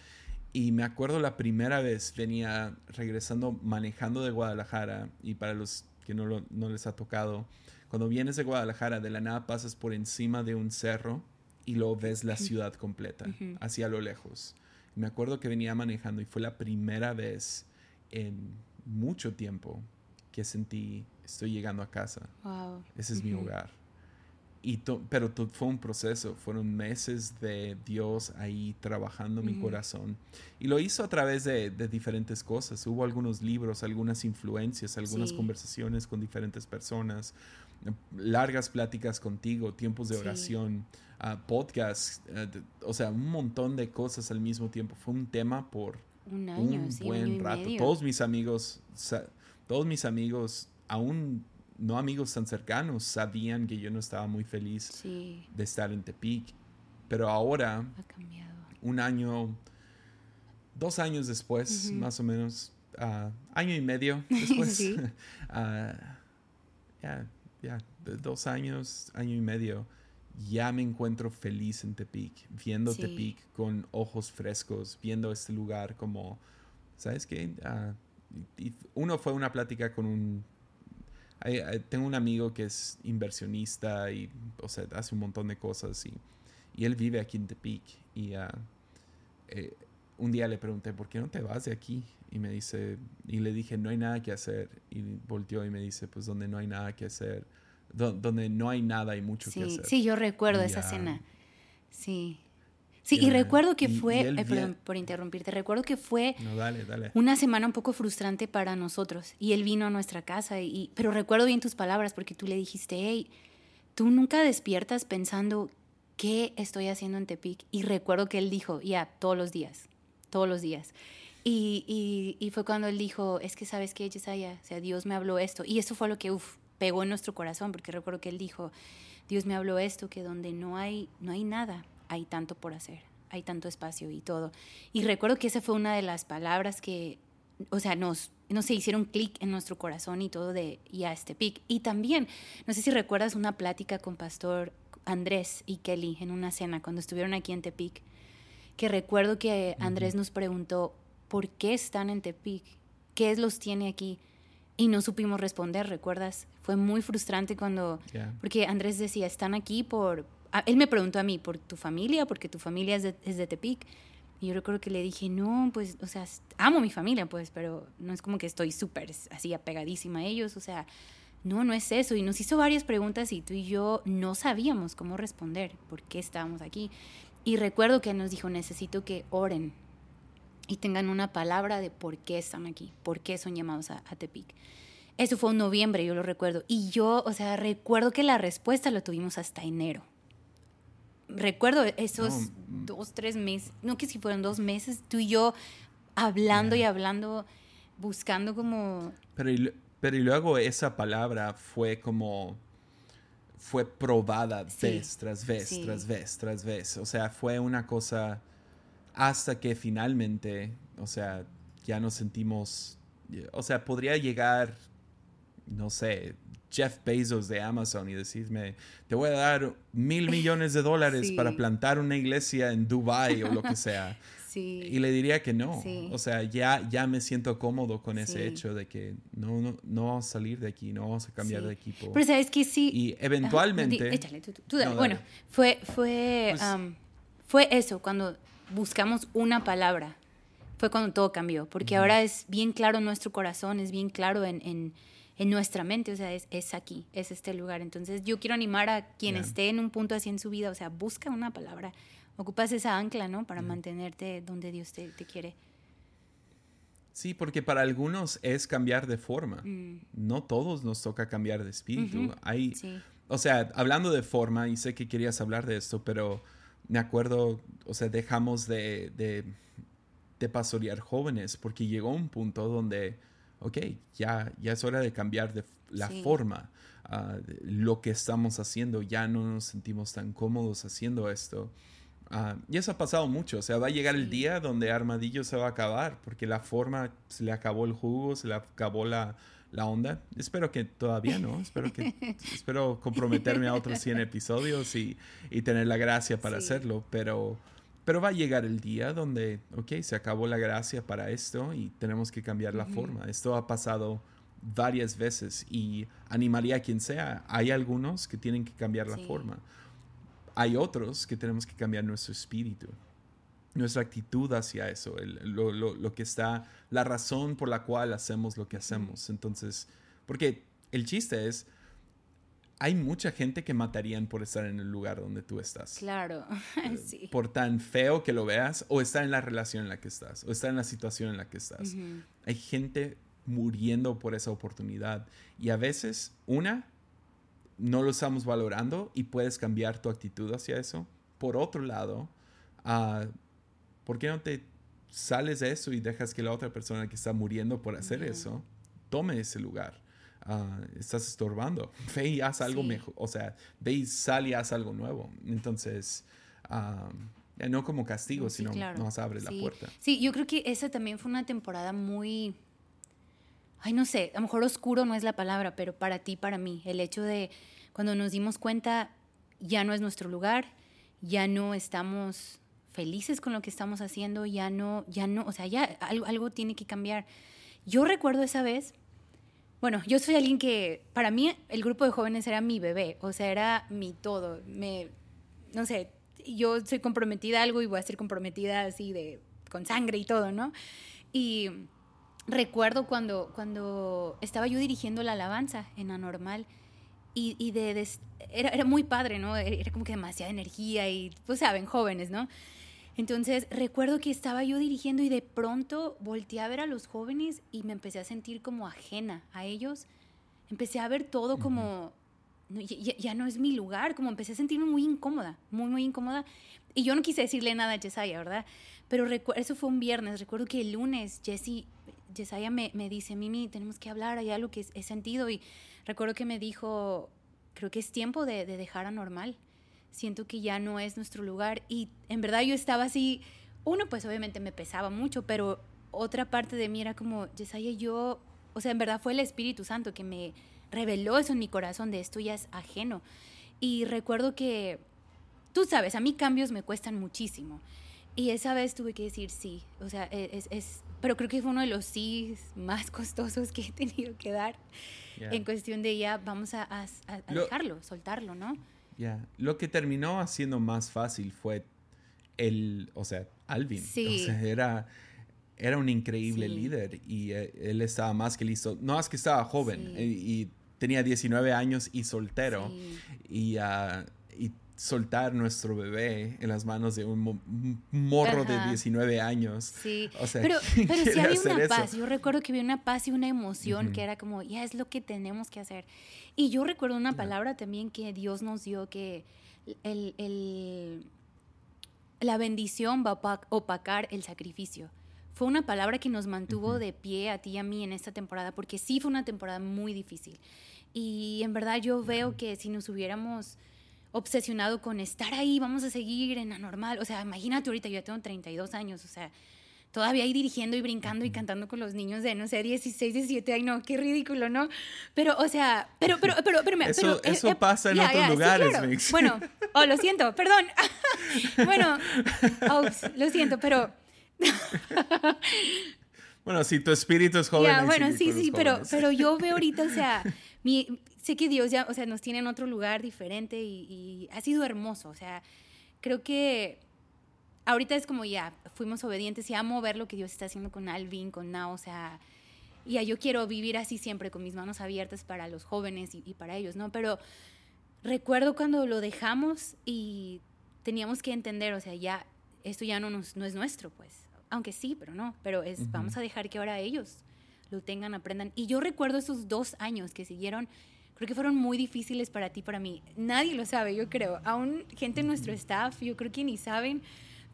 Y me acuerdo la primera vez venía regresando, manejando de Guadalajara, y para los que no, no les ha tocado, cuando vienes de Guadalajara, de la nada pasas por encima de un cerro y luego ves la ciudad completa, hacia lo lejos. Me acuerdo que venía manejando y fue la primera vez en mucho tiempo que sentí, estoy llegando a casa. Wow. Ese es mi hogar. Y pero fue un proceso, fueron meses de Dios ahí trabajando mi corazón. Y lo hizo a través de, diferentes cosas. Hubo algunos libros, algunas influencias, algunas conversaciones con diferentes personas, largas pláticas contigo, tiempos de oración podcast, eh, o sea, un montón de cosas al mismo tiempo. Fue un tema por un, buen rato. Todos mis amigos, todos mis amigos, aún no amigos tan cercanos, sabían que yo no estaba muy feliz de estar en Tepic. Pero ahora, un año, dos años después, más o menos, uh, año y medio *laughs* después, uh, *laughs* ya, ya, dos años, año y medio, ya me encuentro feliz en Tepic, viendo Tepic con ojos frescos, viendo este lugar como, ¿sabes qué? Ah, uno fue una plática con un... tengo un amigo que es inversionista y, o sea, hace un montón de cosas y, y él vive aquí en Tepic y eh, un día le pregunté, ¿por qué no te vas de aquí? Y me dice, y le dije, no hay nada que hacer. Y volteó y me dice, pues donde no hay nada que hacer donde no hay nada y mucho que hacer. Sí, yo recuerdo esa cena. Sí. Sí, y recuerdo que fue, eh, perdón por interrumpirte, recuerdo que fue una semana un poco frustrante para nosotros y él vino a nuestra casa, y, pero recuerdo bien tus palabras porque tú le dijiste, hey, tú nunca despiertas pensando qué estoy haciendo en Tepic y recuerdo que él dijo, ya, todos los días, todos los días. Y, y, y, fue cuando él dijo, es que sabes que, Yesaya, o sea, Dios me habló esto. Y eso fue lo que, uff, pegó en nuestro corazón, porque recuerdo que él dijo, Dios me habló esto, que donde no hay, no hay nada, hay tanto por hacer, hay tanto espacio y todo. Y recuerdo que esa fue una de las palabras que, o sea, nos, no se hicieron clic en nuestro corazón y todo de ya este pic. Y también, no sé si recuerdas una plática con Pastor Andrés y Kelly en una cena cuando estuvieron aquí en Tepic, que recuerdo que Andrés nos preguntó, ¿por qué están en Tepic? ¿Qué los tiene aquí? y no supimos responder, ¿recuerdas? Fue muy frustrante cuando, porque Andrés decía, están aquí por él me preguntó a mí, ¿por tu familia? Porque tu familia es de, es de Tepic. Y yo recuerdo que le dije, no, pues, o sea, amo mi familia, pues, pero no es como que estoy súper así apegadísima a ellos, o sea, no, no es eso. Y nos hizo varias preguntas y tú y yo no sabíamos cómo responder, por qué estábamos aquí. Y recuerdo que nos dijo, necesito que oren y tengan una palabra de por qué están aquí, por qué son llamados a, a Tepic. Eso fue en noviembre, yo lo recuerdo. Y yo, o sea, recuerdo que la respuesta lo tuvimos hasta enero. Recuerdo esos No, mm. dos, tres meses, no que si fueron dos meses, tú y yo hablando y hablando, buscando como... Pero y, pero y luego esa palabra fue como fue probada Sí, vez tras vez, sí. tras vez, tras vez. O sea, fue una cosa hasta que finalmente, o sea, ya nos sentimos, o sea, podría llegar, no sé, Jeff Bezos de Amazon y decirme, te voy a dar mil millones de dólares Sí. para plantar una iglesia en Dubai o lo que sea. *laughs* Sí. Y le diría que no. Sí. O sea, ya, ya me siento cómodo con ese hecho de que no, no, no vamos a salir de aquí, no vamos a cambiar de equipo. Pero sabes que sí... y eventualmente... échale, tú, tú- dale. No, Bueno, dale. fue, fue, Pues- am, fue eso, cuando buscamos una palabra, fue cuando todo cambió, porque ahora es bien claro en nuestro corazón, es bien claro en, en, en nuestra mente, o sea, es, es aquí, es este lugar. Entonces yo quiero animar a quien Ya. esté en un punto así en su vida, o sea, busca una palabra, ocupas esa ancla, ¿no? Para mantenerte donde Dios te, te quiere. Sí, porque para algunos es cambiar de forma. Mm, No todos nos toca cambiar de espíritu. Hay, sí, o sea, hablando de forma, y sé que querías hablar de esto, pero me acuerdo, o sea, dejamos de, de, de pastorear jóvenes porque llegó un punto donde, ok, ya, ya es hora de cambiar de la Sí. forma. ah, de lo que estamos haciendo, ya no nos sentimos tan cómodos haciendo esto. Ah, y eso ha pasado mucho, o sea, va a llegar el día donde Armadillo se va a acabar, porque la forma, se le acabó el jugo, se le acabó la, la onda. Espero que todavía no, espero que *laughs* espero comprometerme a otros 100 episodios y, y tener la gracia para Sí. hacerlo, pero, pero va a llegar el día donde, ok, se acabó la gracia para esto y tenemos que cambiar la forma. Esto ha pasado varias veces y animaría a quien sea. Hay algunos que tienen que cambiar la forma. Hay otros que tenemos que cambiar nuestro espíritu, nuestra actitud hacia eso, el- lo, lo- lo que está, la razón por la cual hacemos lo que hacemos. Entonces, porque el chiste es, hay mucha gente que matarían por estar en el lugar donde tú estás. claro, *laughs* sí. Por tan feo que lo veas, o estar en la relación en la que estás, o estar en la situación en la que estás. Ujú. Hay gente muriendo por esa oportunidad. Y a veces, una, no lo estamos valorando y puedes cambiar tu actitud hacia eso. Por otro lado, ah, ¿por qué no te sales de eso y dejas que la otra persona que está muriendo por hacer Ujú. eso tome ese lugar? Ah, estás estorbando. Ve y haz algo Sí. mejor. O sea, ve y sal y haz algo nuevo. Entonces, ah, no como castigo, sí, sino claro. nos abre la Sí. puerta. Sí, yo creo que esa también fue una temporada muy, ay, no sé, a lo mejor oscuro no es la palabra, pero para ti, para mí, el hecho de cuando nos dimos cuenta ya no es nuestro lugar, ya no estamos felices con lo que estamos haciendo, ya no, ya no, o sea, ya algo, algo tiene que cambiar. Yo recuerdo esa vez, bueno, yo soy alguien que, para mí, el grupo de jóvenes era mi bebé, o sea, era mi todo. Me, no sé, yo soy comprometida a algo y voy a ser comprometida así de, con sangre y todo, ¿no? Y recuerdo cuando, cuando estaba yo dirigiendo la alabanza en Anormal y, de, des- era, era muy padre, ¿no? Era como que demasiada energía y, pues saben, jóvenes, ¿no? Entonces recuerdo que estaba yo dirigiendo y de pronto volteé a ver a los jóvenes y me empecé a sentir como ajena a ellos. Empecé a ver todo como, no, ya, no es mi lugar, como empecé a sentirme muy incómoda, muy, muy incómoda. Y yo no quise decirle nada a Yesaya, ¿verdad? Pero eso fue un viernes. Recuerdo que el lunes Jesse, Yesaya me, me dice, Mimi, tenemos que hablar, hay algo que he sentido. Y recuerdo que me dijo, creo que es tiempo de, de dejar a normal. Siento que ya no es nuestro lugar. Y en verdad yo estaba así, uno pues obviamente me pesaba mucho, pero otra parte de mí era como, Yesaya, yo, o sea, en verdad fue el Espíritu Santo que me reveló eso en mi corazón, de esto ya es ajeno. Y recuerdo que, tú sabes, a mí cambios me cuestan muchísimo. Y esa vez tuve que decir sí, o sea, e, es, es- pero creo que fue uno de los sí más *laughs* costosos que he tenido que dar en cuestión de ya vamos a, a- a- a Lo- dejarlo, soltarlo, ¿no? Ya, lo que terminó haciendo más fácil fue el, o sea, Alvin. Sí. O sea, era, era un increíble Sí. líder y eh, él estaba más que listo. No es que estaba joven Sí. eh, y, tenía 19 años y soltero. Y, ah, y soltar nuestro bebé en las manos de un, mo- un morro Ajá. de 19 años. Sí, O sea, pero, ¿quién pero sí había una eso? paz. Yo recuerdo que había una paz y una emoción Ujú. que era como, ya es lo que tenemos que hacer. Y yo recuerdo una palabra también que Dios nos dio, que el, el- la bendición va a opa- opacar el sacrificio. Fue una palabra que nos mantuvo de pie a ti y a mí en esta temporada, porque sí fue una temporada muy difícil. Y en verdad yo veo que si nos hubiéramos obsesionado con estar ahí, vamos a seguir en la normal. O sea, imagínate ahorita, yo ya tengo 32 años, o sea, todavía ahí dirigiendo y brincando y cantando con los niños de, no sé, 16, 17, ay no, qué ridículo, ¿no? Pero, o sea, pero, pero, pero, pero, Eso- pero, eh, eso pasa en otros sí, lugares, claro. Mix. Bueno, oh, lo siento, *laughs* perdón. *laughs* bueno, lo siento, pero... *laughs* Bueno, si tu espíritu es joven. Bueno, sí, sí, pero, pero yo veo ahorita, o sea, mi, sé que Dios ya, o sea, nos tiene en otro lugar diferente y, y ha sido hermoso, o sea, creo que ahorita es como ya, fuimos obedientes y amo ver lo que Dios está haciendo con Alvin, con Nao, o sea, y yo quiero vivir así siempre, con mis manos abiertas para los jóvenes y, y para ellos, ¿no? Pero recuerdo cuando lo dejamos y teníamos que entender, o sea, ya, esto ya no, nos, no es nuestro, pues. Aunque sí, pero no, pero es, Ujú. vamos a dejar que ahora ellos lo tengan, aprendan. Y yo recuerdo esos dos años que siguieron, creo que fueron muy difíciles para ti, para mí. Nadie lo sabe, yo creo. Aún gente en nuestro staff, yo creo que ni saben,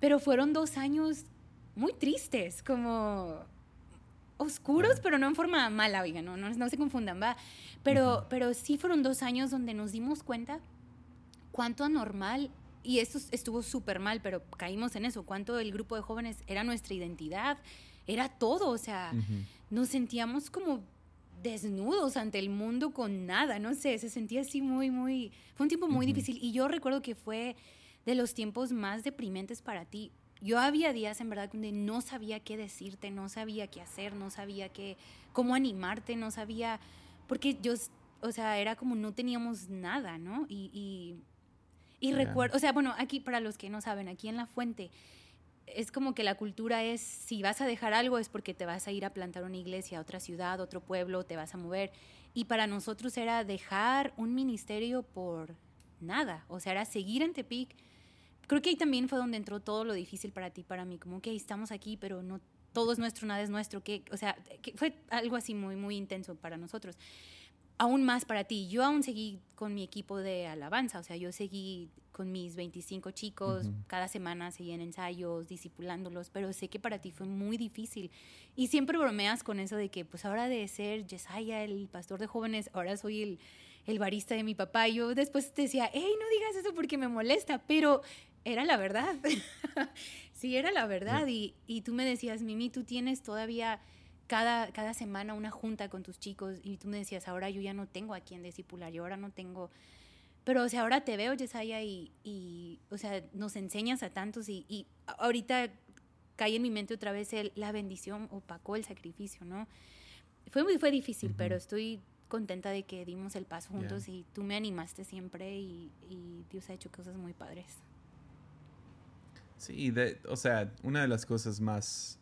pero fueron dos años muy tristes, como oscuros, pero no en forma mala, oigan, no, no, no se confundan, va. Pero, Ujú. pero sí fueron dos años donde nos dimos cuenta cuánto anormal, y esto estuvo súper mal, pero caímos en eso, cuánto el grupo de jóvenes era nuestra identidad, era todo, o sea, nos sentíamos como desnudos ante el mundo con nada, no sé, se sentía así muy, muy, fue un tiempo muy Ujú. difícil y yo recuerdo que fue de los tiempos más deprimentes para ti. Yo había días en verdad donde no sabía qué decirte, no sabía qué hacer, no sabía qué, cómo animarte, no sabía, porque yo, o sea, era como no teníamos nada, ¿no? Y, y, recuerdo, o sea, bueno, aquí para los que no saben, aquí en La Fuente, es como que la cultura es, si vas a dejar algo es porque te vas a ir a plantar una iglesia, otra ciudad, otro pueblo, te vas a mover. Y para nosotros era dejar un ministerio por nada, o sea, era seguir en Tepic. Creo que ahí también fue donde entró todo lo difícil para ti, para mí, como que estamos aquí, pero no todo es nuestro, nada es nuestro, que, o sea, que fue algo así muy, muy intenso para nosotros. Aún más para ti, yo aún seguí con mi equipo de alabanza, o sea, yo seguí con mis 25 chicos, Ujú. cada semana seguía en ensayos, discipulándolos, pero sé que para ti fue muy difícil. Y siempre bromeas con eso de que, pues ahora de ser Yesaya, el pastor de jóvenes, ahora soy el, el barista de mi papá. Yo después te decía, hey, no digas eso porque me molesta, pero *laughs* era la verdad. sí, era la verdad. Y, y tú me decías, Mimi, tú tienes todavía cada, cada semana una junta con tus chicos y tú me decías, ahora yo ya no tengo a quien discipular, yo ahora no tengo... Pero, o sea, ahora te veo, Yesaya, y, y, o sea, nos enseñas a tantos y, y ahorita cae en mi mente otra vez el, la bendición opacó el sacrificio, ¿no? Fue, muy- fue difícil, pero estoy contenta de que dimos el paso juntos y tú me animaste siempre y, y Dios ha hecho cosas muy padres. Sí, de- o sea, una de las cosas más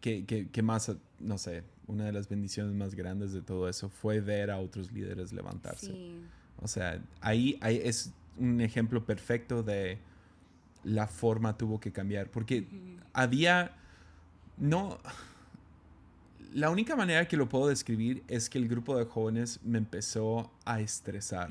que, que, que más, no sé, una de las bendiciones más grandes de todo eso fue ver a otros líderes levantarse. Sí, O sea, ahí, ahí es un ejemplo perfecto de la forma tuvo que cambiar. Porque había. No. La única manera que lo puedo describir es que el grupo de jóvenes me empezó a estresar.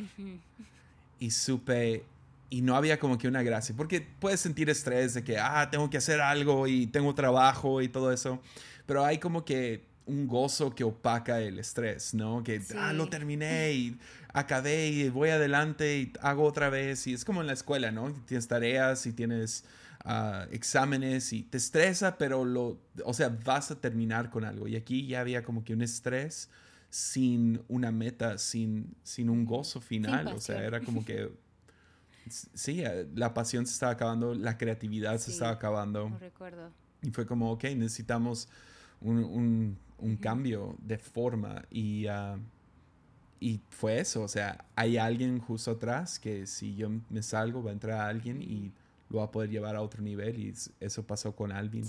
Y supe. Y no había como que una gracia. Porque puedes sentir estrés de que, ah, tengo que hacer algo y tengo trabajo y todo eso. Pero hay como que un gozo que opaca el estrés, ¿no? Que, Sí. ah, lo terminé y acabé y voy adelante y hago otra vez. Y es como en la escuela, ¿no? Tienes tareas y tienes ah, exámenes y te estresa, pero lo, o sea, vas a terminar con algo. Y aquí ya había como que un estrés sin una meta, sin, sin un gozo final. o sea, era como que, sí, eh, la pasión se estaba acabando, la creatividad se estaba acabando. No recuerdo. Y fue como, ok, necesitamos un, un- un cambio de forma. Y, ah, y fue eso, o sea, hay alguien justo atrás que si yo me salgo va a entrar alguien y lo va a poder llevar a otro nivel y eso pasó con Alvin.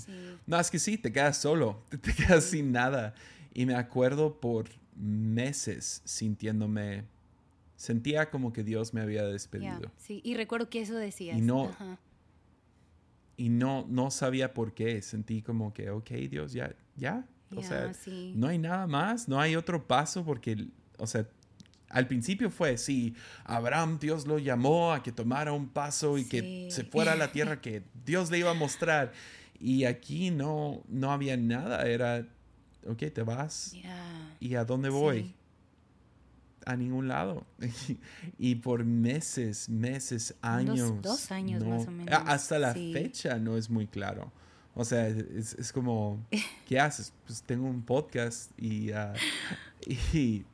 No, es que sí, te quedas solo, *laughs* te quedas sin nada. Y me acuerdo por meses sintiéndome, sentía como que Dios me había despedido. sí, y recuerdo que eso decías. Y no, y no, no sabía por qué, sentí como que, ok, Dios, ya, ya. o sea, no hay nada más, no hay otro paso porque, o sea, al principio fue, sí, Abraham Dios lo llamó a que tomara un paso y que se fuera a la *laughs* tierra que Dios le iba a mostrar. Y aquí no, no había nada, era, ok, te vas. ¿Y a dónde voy? A ningún lado. *laughs* y por meses, meses, años. Dos, años más o menos. Hasta la fecha no es muy claro. O sea, es, es como, *laughs* ¿qué haces? Pues tengo un podcast y, uh, *laughs* y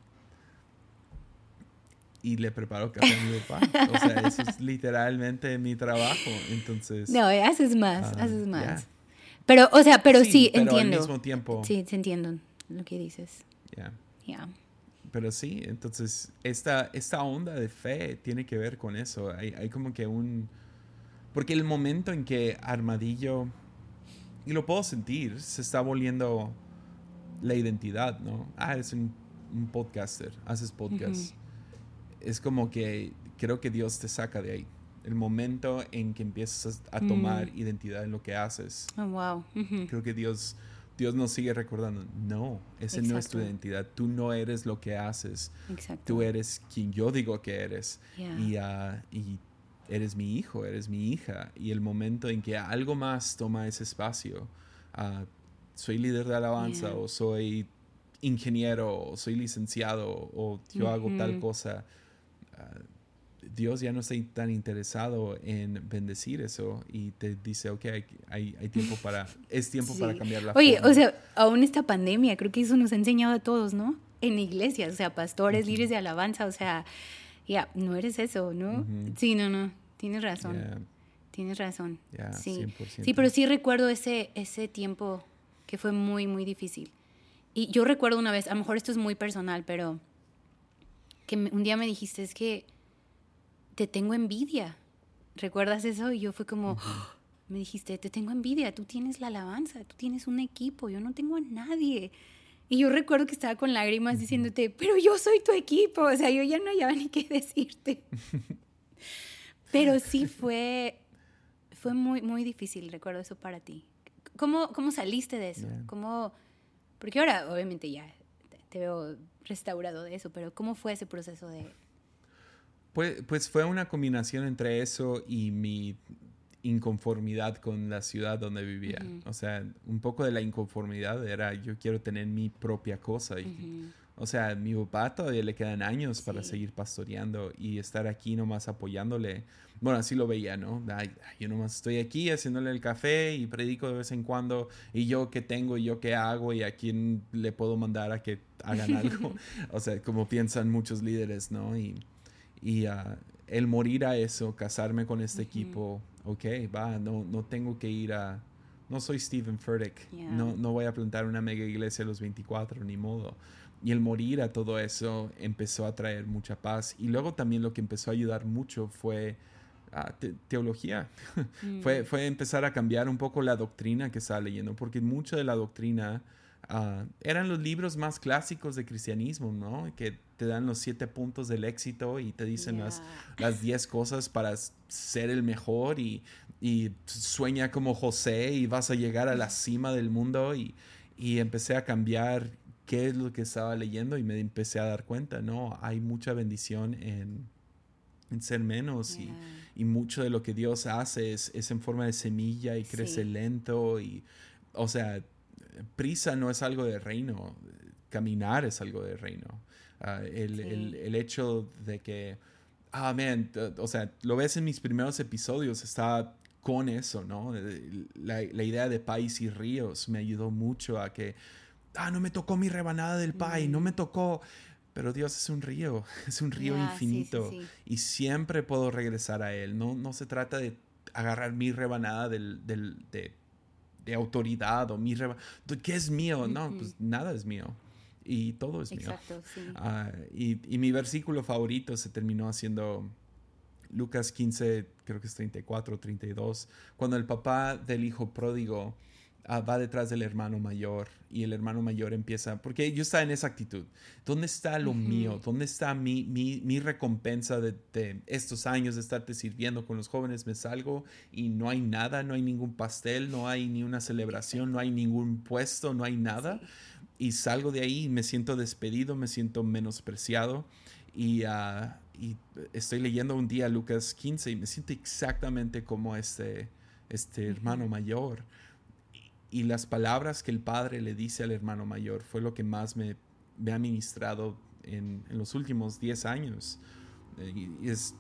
y le preparo café a mi papá. O sea, eso es literalmente mi trabajo. Entonces. No, haces más, ah, haces más. Pero, o sea, pero sí, pero entiendo. Al mismo tiempo. Sí, entiendo lo que dices. Ya. Yeah. Pero sí, entonces, esta, esta onda de fe tiene que ver con eso. Hay, hay como que un. Porque el momento en que Armadillo. Y lo puedo sentir, se está volviendo la identidad, ¿no? Ah, eres un, un podcaster, haces podcast es como que creo que Dios te saca de ahí. El momento en que empiezas a tomar mm. identidad en lo que haces. Oh, wow. Creo que Dios, Dios nos sigue recordando, no, esa no es tu identidad. Tú no eres lo que haces. Exacto. Tú eres quien yo digo que eres. Y, uh, y eres mi hijo, eres mi hija. Y el momento en que algo más toma ese espacio, uh, soy líder de alabanza o soy ingeniero o soy licenciado o yo hago tal cosa Dios ya no está tan interesado en bendecir eso y te dice, ok, hay, hay, tiempo para, es tiempo para cambiar la Oye, o sea, aún esta pandemia, creo que eso nos ha enseñado a todos, ¿no? En iglesias, o sea, pastores, líderes de alabanza, o sea, ya, no eres eso, ¿no? Sí, no, no, tienes razón. Tienes razón. sí. sí, pero sí recuerdo ese, ese tiempo que fue muy, muy difícil. Y yo recuerdo una vez, a lo mejor esto es muy personal, pero que un día me dijiste, es que te tengo envidia. ¿Recuerdas eso? Y yo fue como, *gasps* me dijiste, te tengo envidia, tú tienes la alabanza, tú tienes un equipo, yo no tengo a nadie. Y yo recuerdo que estaba con lágrimas diciéndote, pero yo soy tu equipo, o sea, yo ya no había ni qué *laughs* decirte. *laughs* pero sí fue, fue muy, muy difícil, recuerdo eso para ti. ¿Cómo, cómo saliste de eso? ¿Cómo, porque ahora obviamente ya te veo restaurado de eso, pero ¿cómo fue ese proceso de...? Pues, pues fue una combinación entre eso y mi inconformidad con la ciudad donde vivía. O sea, un poco de la inconformidad era yo quiero tener mi propia cosa. Y, O sea, mi papá todavía le quedan años para seguir pastoreando y estar aquí nomás apoyándole. Bueno, así lo veía, ¿no? yo nomás estoy aquí haciéndole el café y predico de vez en cuando y yo qué tengo y yo qué hago y a quién le puedo mandar a que hagan algo. *laughs* o sea, como piensan muchos líderes, ¿no? Y, y uh, el morir a eso, casarme con este equipo, ok, va, no, no tengo que ir a... No soy Stephen Furtick, no, no voy a plantar una mega iglesia a los 24, ni modo. Y el morir a todo eso empezó a traer mucha paz. Y luego también lo que empezó a ayudar mucho fue ah, teología. *laughs* fue, mm. fue empezar a cambiar un poco la doctrina que estaba leyendo, porque mucho de la doctrina ah, eran los libros más clásicos de cristianismo, ¿no? Que te dan los siete puntos del éxito y te dicen las, las diez cosas para ser el mejor y, y, sueña como José y vas a llegar a la cima del mundo y, y empecé a cambiar qué es lo que estaba leyendo y me empecé a dar cuenta, ¿no? Hay mucha bendición en, ser menos y, mucho de lo que Dios hace es, en forma de semilla y crece lento y, o sea, prisa no es algo de reino, caminar es algo de reino. Ah, el, hecho de que, ah, man, o sea, lo ves en mis primeros episodios, está con eso, ¿no? La, la idea de país y ríos me ayudó mucho a que ah, no me tocó mi rebanada del pie, no me tocó. Pero Dios es un río, *laughs* es un río infinito y siempre puedo regresar a Él. No, no se trata de agarrar mi rebanada del, del, de, de, autoridad o mi. ¿Qué es mío? No, pues nada es mío. y todo es mío. Exacto, sí. Ah, y, y mi versículo favorito se terminó haciendo Lucas 15, creo que es 34 o 32, cuando el papá del hijo pródigo ah, va detrás del hermano mayor y el hermano mayor empieza, porque yo estaba en esa actitud, ¿dónde está lo mío? ¿Dónde está mi, mi, mi recompensa de, de estos años de estarte sirviendo con los jóvenes? Me salgo y no hay nada, no hay ningún pastel, no hay ni una celebración, no hay ningún puesto, no hay nada. Y salgo de ahí y me siento despedido, me siento menospreciado. Y, ah, y estoy leyendo un día Lucas 15 y me siento exactamente como este, este hermano mayor. Y, las palabras que el padre le dice al hermano mayor fue lo que más me, me ha ministrado en, en los últimos 10 años. Eh, Y, es,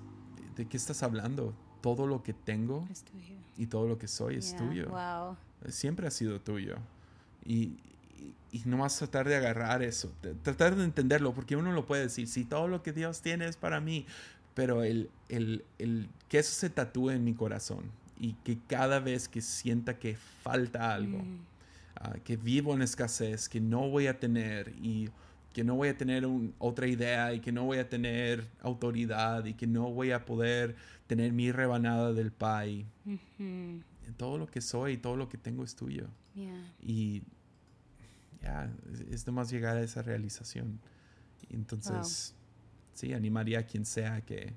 ¿de qué estás hablando? Todo lo que tengo y todo lo que soy es Yeah, tuyo Wow. siempre ha sido tuyo. Y, y, y no vas a tratar de agarrar eso, de- tratar de entenderlo, porque uno lo puede decir, si todo lo que Dios tiene es para mí, pero el, el, el, que eso se tatúe en mi corazón y que cada vez que sienta que falta algo, Mm. ah, que vivo en escasez, que no voy a tener y que no voy a tener un- otra idea y que no voy a tener autoridad y que no voy a poder tener mi rebanada del pie. Ujú. Todo lo que soy, todo lo que tengo es tuyo. Yeah. Y ya, es, es nomás llegar a esa realización. Entonces, sí, animaría a quien sea que,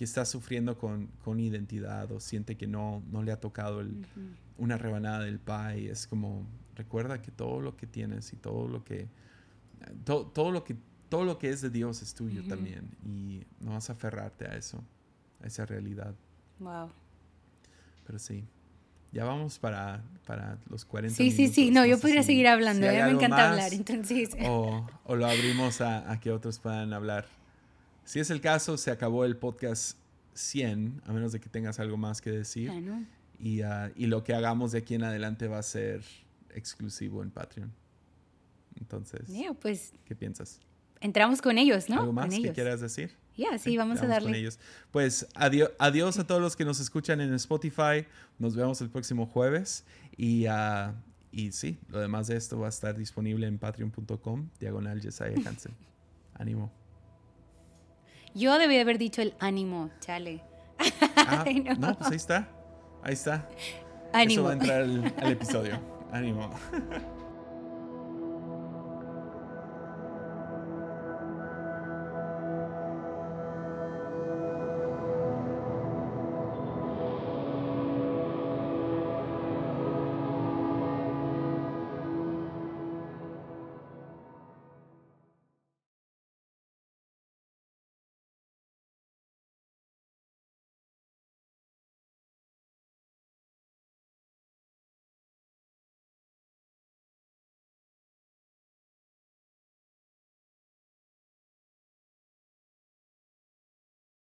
que está sufriendo con, con identidad o siente que no, no le ha tocado el- Ujú. una rebanada del pie. Es como, recuerda que todo lo que tienes y todo lo que, to- todo lo que, todo lo que es de Dios es tuyo Ujú. también. Y no vas a aferrarte a eso, a esa realidad. Wow. Pero sí. Ya vamos para, para los 40 Sí, sí, sí. minutos. No, yo podría si- seguir hablando. si mí me encanta más hablar. Entonces, O, o lo abrimos a, a que otros puedan hablar. Si es el caso, se acabó el podcast 100, a menos de que tengas algo más que decir. Y, ah, y lo que hagamos de aquí en adelante va a ser exclusivo en Patreon. Entonces, Yeah, pues ¿qué piensas? entramos con ellos, ¿no? ¿Algo más con que ellos. quieras decir? Yeah, sí, vamos a con darle. ellos. Pues adiós, adiós a todos los que nos escuchan en Spotify. Nos vemos el próximo jueves. Y, ah, y sí, lo demás de esto va a estar disponible en patreon.com, diagonal Jesiah Hansen. *laughs* Ánimo. Yo debí haber dicho el ánimo, chale. Ah, *laughs* Ay, no. no. pues ahí está. Ahí está. Eso Ánimo. va a entrar al, al episodio. Ánimo. *laughs*